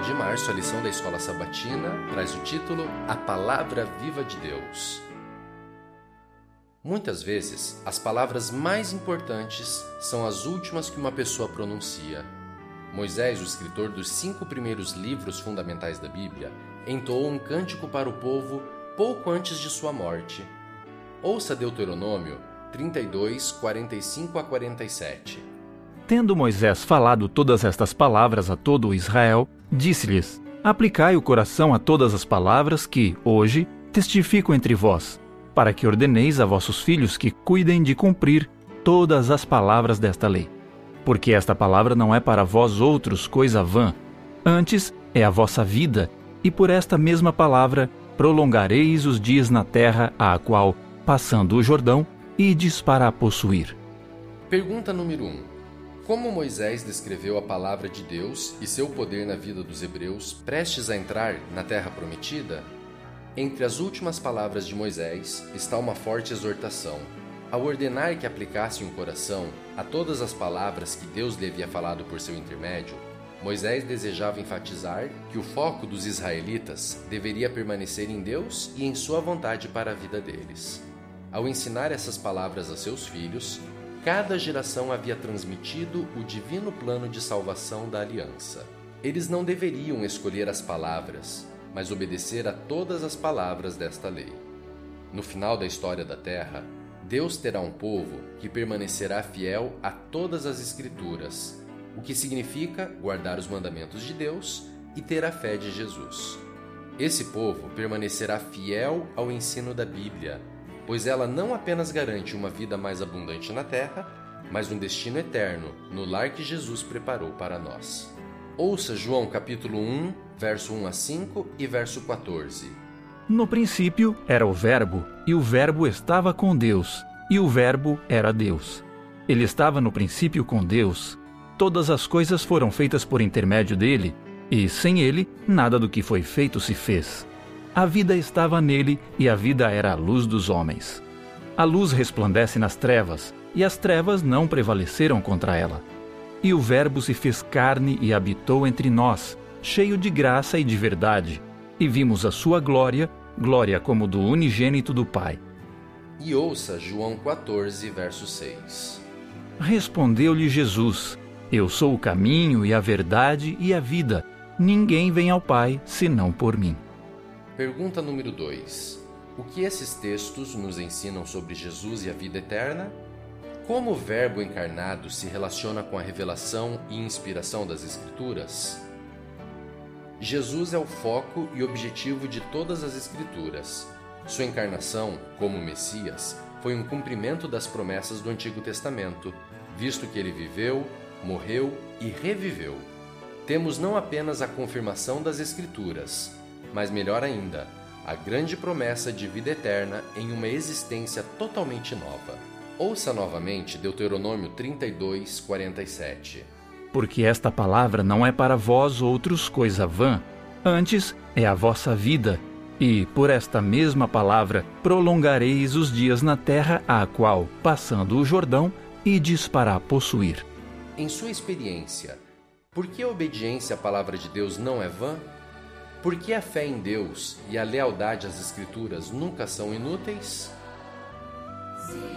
de março, a lição da escola sabatina traz o título A Palavra Viva de Deus. Muitas vezes, as palavras mais importantes são as últimas que uma pessoa pronuncia. Moisés, o escritor dos cinco primeiros livros fundamentais da Bíblia, entoou um cântico para o povo pouco antes de sua morte. Ouça Deuteronômio 32, 45 a 47. Tendo Moisés falado todas estas palavras a todo Israel, disse-lhes: Aplicai o coração a todas as palavras que, hoje, testifico entre vós, para que ordeneis a vossos filhos que cuidem de cumprir todas as palavras desta lei. Porque esta palavra não é para vós outros coisa vã, antes é a vossa vida, e por esta mesma palavra prolongareis os dias na terra a qual, passando o Jordão, ides para a possuir. Pergunta número 1. Um. Como Moisés descreveu a palavra de Deus e seu poder na vida dos hebreus prestes a entrar na terra prometida? Entre as últimas palavras de Moisés está uma forte exortação. Ao ordenar que aplicasse um coração a todas as palavras que Deus lhe havia falado por seu intermédio, Moisés desejava enfatizar que o foco dos israelitas deveria permanecer em Deus e em sua vontade para a vida deles. Ao ensinar essas palavras a seus filhos, cada geração havia transmitido o divino plano de salvação da aliança. Eles não deveriam escolher as palavras, mas obedecer a todas as palavras desta lei. No final da história da terra, Deus terá um povo que permanecerá fiel a todas as Escrituras, o que significa guardar os mandamentos de Deus e ter a fé de Jesus. Esse povo permanecerá fiel ao ensino da Bíblia pois ela não apenas garante uma vida mais abundante na terra, mas um destino eterno no lar que Jesus preparou para nós. Ouça João capítulo 1, verso 1 a 5 e verso 14. No princípio era o Verbo, e o Verbo estava com Deus, e o Verbo era Deus. Ele estava no princípio com Deus. Todas as coisas foram feitas por intermédio dele, e sem ele, nada do que foi feito se fez. A vida estava nele e a vida era a luz dos homens. A luz resplandece nas trevas, e as trevas não prevaleceram contra ela. E o Verbo se fez carne e habitou entre nós, cheio de graça e de verdade, e vimos a sua glória, glória como do unigênito do Pai. E ouça João 14, verso 6. Respondeu-lhe Jesus: Eu sou o caminho e a verdade e a vida. Ninguém vem ao Pai senão por mim. Pergunta número 2. O que esses textos nos ensinam sobre Jesus e a vida eterna? Como o Verbo encarnado se relaciona com a revelação e inspiração das Escrituras? Jesus é o foco e objetivo de todas as Escrituras. Sua encarnação, como Messias, foi um cumprimento das promessas do Antigo Testamento, visto que ele viveu, morreu e reviveu. Temos não apenas a confirmação das Escrituras, mas melhor ainda, a grande promessa de vida eterna em uma existência totalmente nova. Ouça novamente Deuteronômio 32, 47. Porque esta palavra não é para vós outros coisa vã, antes é a vossa vida, e por esta mesma palavra prolongareis os dias na terra a qual, passando o Jordão, ides para possuir. Em sua experiência, por que a obediência à palavra de Deus não é vã? Por que a fé em Deus e a lealdade às Escrituras nunca são inúteis? Sim.